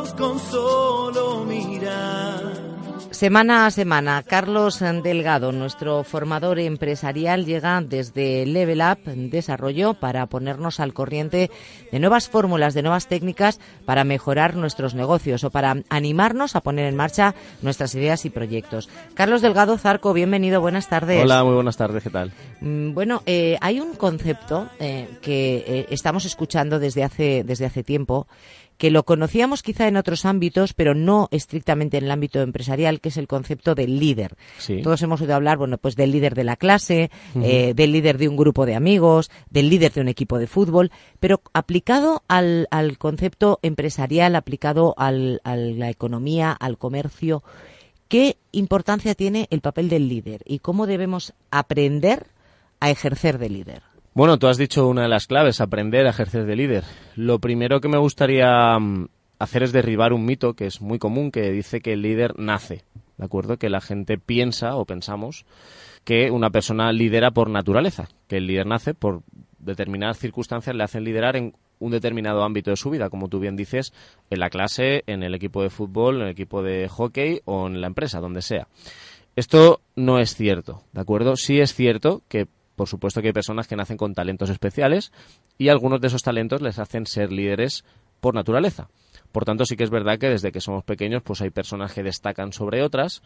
Ojos con solo mirar. Semana a semana, Carlos Delgado, nuestro formador empresarial, llega desde Level Up Desarrollo para ponernos al corriente de nuevas fórmulas, de nuevas técnicas para mejorar nuestros negocios o para animarnos a poner en marcha nuestras ideas y proyectos. Carlos Delgado Zarco, bienvenido, buenas tardes. Hola, muy buenas tardes, ¿qué tal? Mm, Bueno, eh, hay un concepto eh, que eh, estamos escuchando desde hace, desde hace tiempo que lo conocíamos quizá en otros ámbitos, pero no estrictamente en el ámbito empresarial, que es el concepto del líder. Sí. Todos hemos oído hablar, bueno, pues del líder de la clase, eh, del líder de un grupo de amigos, del líder de un equipo de fútbol, pero aplicado al, al concepto empresarial, aplicado al, a la economía, al comercio, ¿qué importancia tiene el papel del líder y cómo debemos aprender a ejercer de líder? Bueno, tú has dicho una de las claves, aprender a ejercer de líder. Lo primero que me gustaría mm, hacer es derribar un mito que es muy común, que dice que el líder nace, ¿de acuerdo? Que la gente piensa o pensamos que una persona lidera por naturaleza, que el líder nace por determinadas circunstancias le hacen liderar en un determinado ámbito de su vida, como tú bien dices, en la clase, en el equipo de fútbol, en el equipo de hockey o en la empresa, donde sea. Esto no es cierto, ¿de acuerdo? Sí es cierto que, por supuesto, que hay personas que nacen con talentos especiales y algunos de esos talentos les hacen ser líderes por naturaleza. Por tanto, sí que es verdad que desde que somos pequeños, pues hay personas que destacan sobre otras.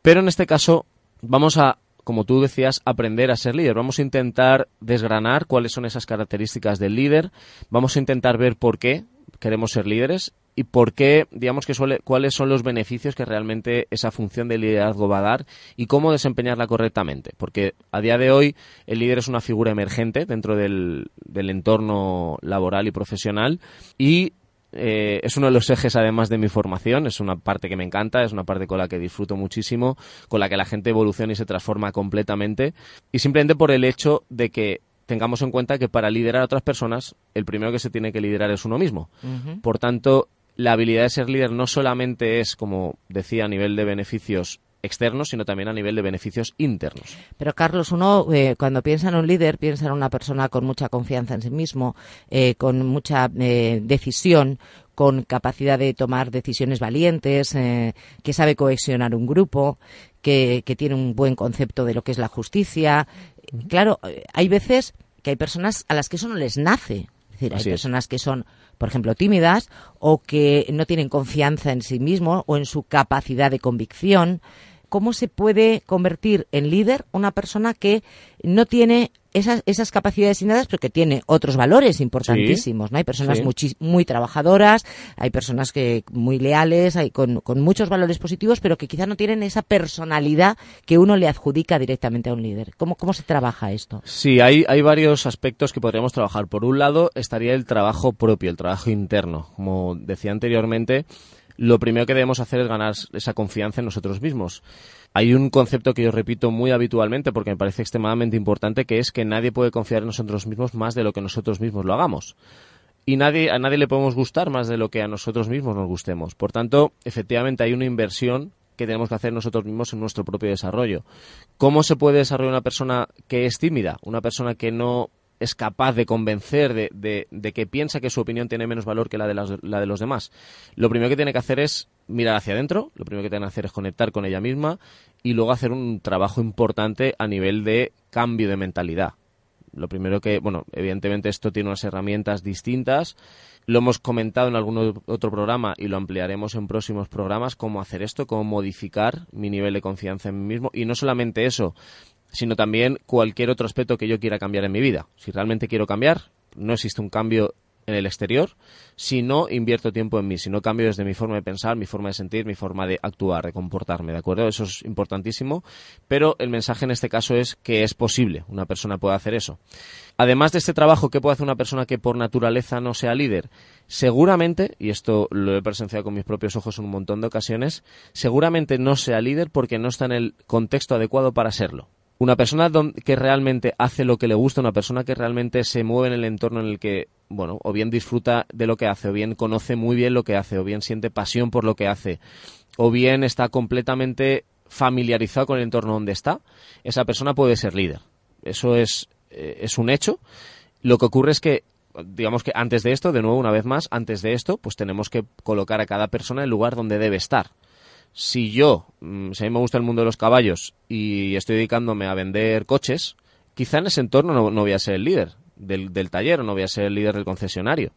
Pero en este caso, vamos a, como tú decías, aprender a ser líder. Vamos a intentar desgranar cuáles son esas características del líder. Vamos a intentar ver por qué queremos ser líderes y por qué, digamos que suele, cuáles son los beneficios que realmente esa función de liderazgo va a dar y cómo desempeñarla correctamente. Porque a día de hoy el líder es una figura emergente dentro del, del entorno laboral y profesional y eh, es uno de los ejes además de mi formación, es una parte que me encanta, es una parte con la que disfruto muchísimo, con la que la gente evoluciona y se transforma completamente y simplemente por el hecho de que tengamos en cuenta que para liderar a otras personas el primero que se tiene que liderar es uno mismo. Por tanto, la habilidad de ser líder no solamente es, como decía, a nivel de beneficios externos, sino también a nivel de beneficios internos. Pero Carlos, uno eh, cuando piensa en un líder, piensa en una persona con mucha confianza en sí mismo, eh, con mucha eh, decisión, con capacidad de tomar decisiones valientes, eh, que sabe cohesionar un grupo, que, que tiene un buen concepto de lo que es la justicia. Claro, eh, hay veces que hay personas a las que eso no les nace. Es decir, hay es. personas que son, por ejemplo, tímidas o que no tienen confianza en sí mismo o en su capacidad de convicción. ¿Cómo se puede convertir en líder una persona que no tiene esas, esas capacidades innatas, pero que tiene otros valores importantísimos? ¿no? Hay personas muchi- muy trabajadoras, hay personas que muy leales, hay con, con muchos valores positivos, pero que quizá no tienen esa personalidad que uno le adjudica directamente a un líder. ¿Cómo, cómo se trabaja esto? Sí, hay, hay varios aspectos que podríamos trabajar. Por un lado estaría el trabajo propio, el trabajo interno. Como decía anteriormente, lo primero que debemos hacer es ganar esa confianza en nosotros mismos. Hay un concepto que yo repito muy habitualmente porque me parece extremadamente importante, que es que nadie puede confiar en nosotros mismos más de lo que nosotros mismos lo hagamos. Y a nadie le podemos gustar más de lo que a nosotros mismos nos gustemos. Por tanto, efectivamente hay una inversión que tenemos que hacer nosotros mismos en nuestro propio desarrollo. ¿Cómo se puede desarrollar una persona que es tímida? Una persona que no es capaz de convencer de que piensa que su opinión tiene menos valor que la de, las- la de los demás. Lo primero que tiene que hacer es mirar hacia adentro, lo primero que tiene que hacer es conectar con ella misma y luego hacer un trabajo importante a nivel de cambio de mentalidad. Lo primero que, bueno, evidentemente esto tiene unas herramientas distintas. Lo hemos comentado en algún otro programa y lo ampliaremos en próximos programas, cómo hacer esto, cómo modificar mi nivel de confianza en mí mismo. Y no solamente eso, sino también cualquier otro aspecto que yo quiera cambiar en mi vida. Si realmente quiero cambiar, no existe un cambio en el exterior si no invierto tiempo en mí, si no cambio desde mi forma de pensar, mi forma de sentir, mi forma de actuar, de comportarme, ¿de acuerdo? Eso es importantísimo, pero el mensaje en este caso es que es posible, una persona puede hacer eso. Además de este trabajo, ¿qué puede hacer una persona que por naturaleza no sea líder? Seguramente, y esto lo he presenciado con mis propios ojos en un montón de ocasiones, seguramente no sea líder porque no está en el contexto adecuado para serlo una persona que realmente hace lo que le gusta, una persona que realmente se mueve en el entorno en el que, bueno, o bien disfruta de lo que hace, o bien conoce muy bien lo que hace, o bien siente pasión por lo que hace, o bien está completamente familiarizado con el entorno donde está, esa persona puede ser líder. Eso es, eh, es un hecho. Lo que ocurre es que digamos que antes de esto, de nuevo, una vez más, antes de esto, pues tenemos que colocar a cada persona en el lugar donde debe estar si yo, mm, si a mí me gusta el mundo de los caballos y estoy dedicándome a vender coches, quizá en ese entorno no, voy a ser el líder del, del taller no voy a ser el líder del concesionario.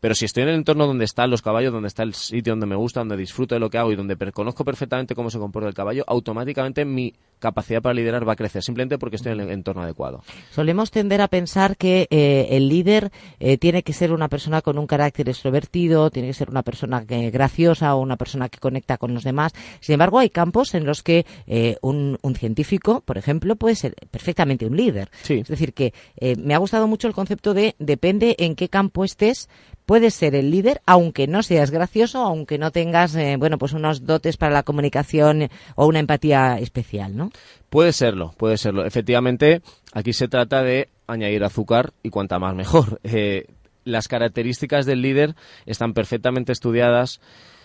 Pero si estoy en el entorno donde están los caballos, donde está el sitio donde me gusta, donde disfruto de lo que hago y donde conozco perfectamente cómo se comporta el caballo, automáticamente mi capacidad para liderar va a crecer, simplemente porque estoy en el entorno adecuado. Solemos tender a pensar que eh, el líder eh, tiene que ser una persona con un carácter extrovertido, tiene que ser una persona que, graciosa o una persona que conecta con los demás. Sin embargo, hay campos en los que eh, un, científico, por ejemplo, puede ser perfectamente un líder. Es decir, que me ha gustado mucho el concepto de depende en qué campo estés, puedes ser el líder, aunque no seas gracioso, aunque no tengas, bueno, pues unos dotes para la comunicación o una empatía especial, ¿no? Puede serlo, puede serlo. Efectivamente, aquí se trata de añadir azúcar y cuanta más mejor. Eh, las características del líder están perfectamente estudiadas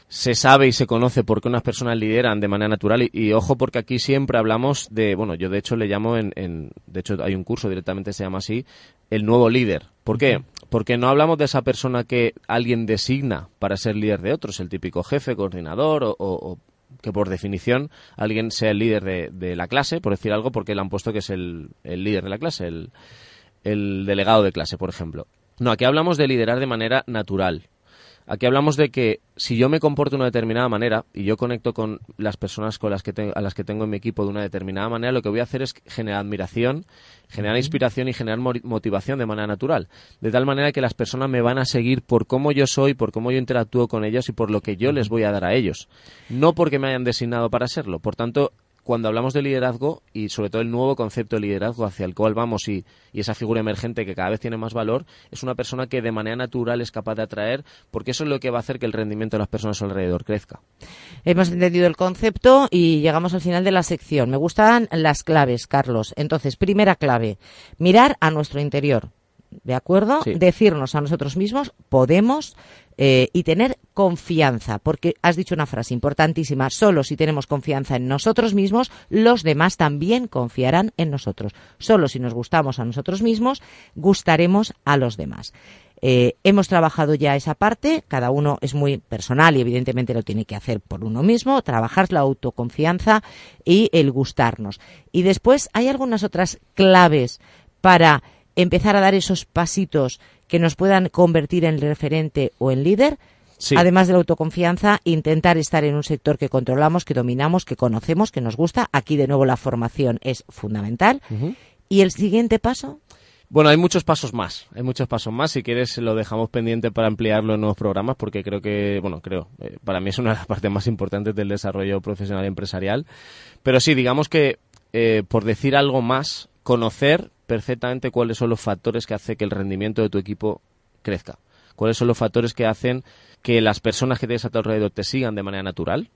se sabe y se conoce por qué unas personas lideran de manera natural y, ojo porque aquí siempre hablamos de, bueno, yo de hecho le llamo en, en, de hecho hay un curso directamente se llama así, el nuevo líder. ¿Por qué? Porque no hablamos de esa persona que alguien designa para ser líder de otros, el típico jefe, coordinador o, que por definición alguien sea el líder de, la clase, por decir algo, porque le han puesto que es el, líder de la clase, el delegado de clase, por ejemplo. No, aquí hablamos de liderar de manera natural, Aquí hablamos de que si yo me comporto de una determinada manera y yo conecto con las personas con las que a las que tengo en mi equipo de una determinada manera, lo que voy a hacer es generar admiración, generar inspiración y generar motivación de manera natural. De tal manera que las personas me van a seguir por cómo yo soy, por cómo yo interactúo con ellos y por lo que yo les voy a dar a ellos. No porque me hayan designado para serlo. Por tanto, cuando hablamos de liderazgo y sobre todo el nuevo concepto de liderazgo hacia el cual vamos y, esa figura emergente que cada vez tiene más valor, es una persona que de manera natural es capaz de atraer, porque eso es lo que va a hacer que el rendimiento de las personas alrededor crezca. Hemos entendido el concepto y llegamos al final de la sección. Me gustan las claves, Carlos. Entonces, primera clave, mirar a nuestro interior. ¿De acuerdo? Decirnos a nosotros mismos, podemos, eh, y tener confianza, porque has dicho una frase importantísima, solo si tenemos confianza en nosotros mismos, los demás también confiarán en nosotros. Solo si nos gustamos a nosotros mismos, gustaremos a los demás. Eh, hemos trabajado ya esa parte, cada uno es muy personal y evidentemente lo tiene que hacer por uno mismo, trabajar la autoconfianza y el gustarnos. Y después hay algunas otras claves para empezar a dar esos pasitos que nos puedan convertir en referente o en líder. Además de la autoconfianza, intentar estar en un sector que controlamos, que dominamos, que conocemos, que nos gusta. Aquí de nuevo la formación es fundamental. ¿Y el siguiente paso? Bueno, hay muchos pasos más, hay muchos pasos más. Si quieres, lo dejamos pendiente para ampliarlo en nuevos programas, porque creo que, bueno, creo, eh, para mí es una de las partes más importantes del desarrollo profesional y empresarial. Pero sí, digamos que, eh, por decir algo más, conocer perfectamente cuáles son los factores que hacen que el rendimiento de tu equipo crezca. Cuáles son los factores que hacen que las personas que tienes a tu alrededor te sigan de manera natural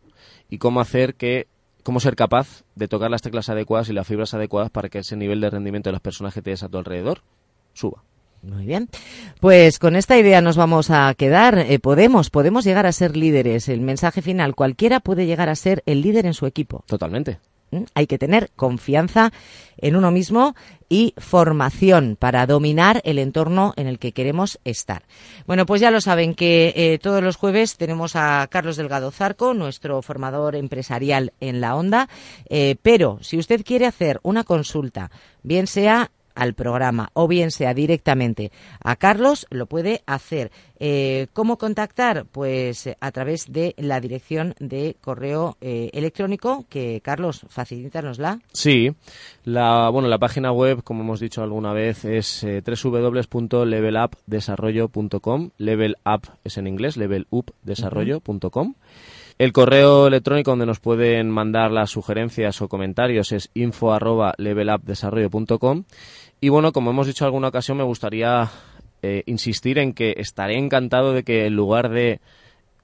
y cómo hacer que cómo ser capaz de tocar las teclas adecuadas y las fibras adecuadas para que ese nivel de rendimiento de las personas que tienes a tu alrededor suba. Muy bien. Pues con esta idea nos vamos a quedar. Eh, podemos, podemos llegar a ser líderes. El mensaje final, cualquiera puede llegar a ser el líder en su equipo. Totalmente. ¿Mm? Hay que tener confianza en uno mismo y formación para dominar el entorno en el que queremos estar. Bueno, pues ya lo saben que eh, todos los jueves tenemos a Carlos Delgado Zarco, nuestro formador empresarial en la onda, eh, pero si usted quiere hacer una consulta, bien sea al programa o bien sea directamente a Carlos, lo puede hacer. Eh, ¿Cómo contactar? Pues a través de la dirección de correo eh, electrónico que Carlos facilítanosla. Sí, la bueno la página web, como hemos dicho alguna vez, es eh, www.levelupdesarrollo.com. Level up es en inglés, levelupdesarrollo.com. El correo electrónico donde nos pueden mandar las sugerencias o comentarios es info arroba levelupdesarrollo.com. Y bueno, como hemos dicho en alguna ocasión, me gustaría eh, insistir en que estaré encantado de que en lugar de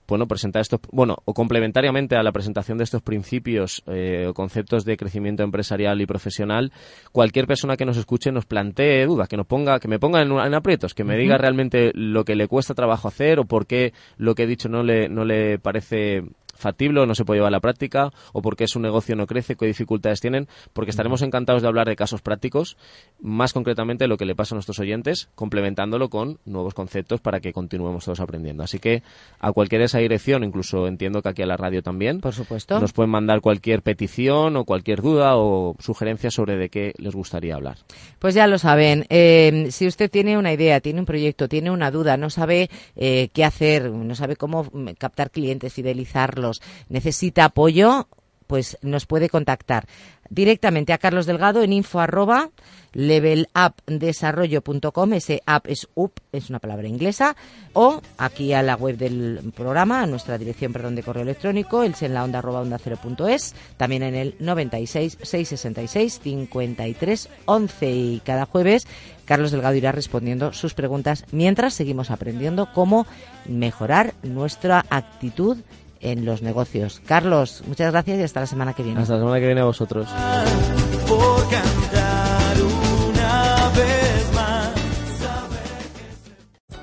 bueno, presentar estos, bueno, o complementariamente a la presentación de estos principios eh, o conceptos de crecimiento empresarial y profesional, cualquier persona que nos escuche nos plantee dudas, que nos ponga, que me ponga en, en aprietos, que me diga realmente lo que le cuesta trabajo hacer o por qué lo que he dicho no le, no le parece factible o no se puede llevar a la práctica o porque su negocio no crece, qué dificultades tienen, porque estaremos encantados de hablar de casos prácticos, más concretamente lo que le pasa a nuestros oyentes, complementándolo con nuevos conceptos para que continuemos todos aprendiendo. Así que a cualquier esa dirección, incluso entiendo que aquí a la radio también, por supuesto, nos pueden mandar cualquier petición o cualquier duda o sugerencia sobre de qué les gustaría hablar. Pues ya lo saben. Eh, si usted tiene una idea, tiene un proyecto, tiene una duda, no sabe eh, qué hacer, no sabe cómo captar clientes, fidelizarlos, necesita apoyo, pues nos puede contactar directamente a Carlos Delgado en info arroba levelupdesarrollo.com, ese app es up, es una palabra inglesa, o aquí a la web del programa, a nuestra dirección, perdón, de correo electrónico, el en la onda arroba onda cero es, también en el 96 666 53 11 y cada jueves Carlos Delgado irá respondiendo sus preguntas mientras seguimos aprendiendo cómo mejorar nuestra actitud en los negocios. Carlos, muchas gracias y hasta la semana que viene. Hasta la semana que viene a vosotros. Por cantar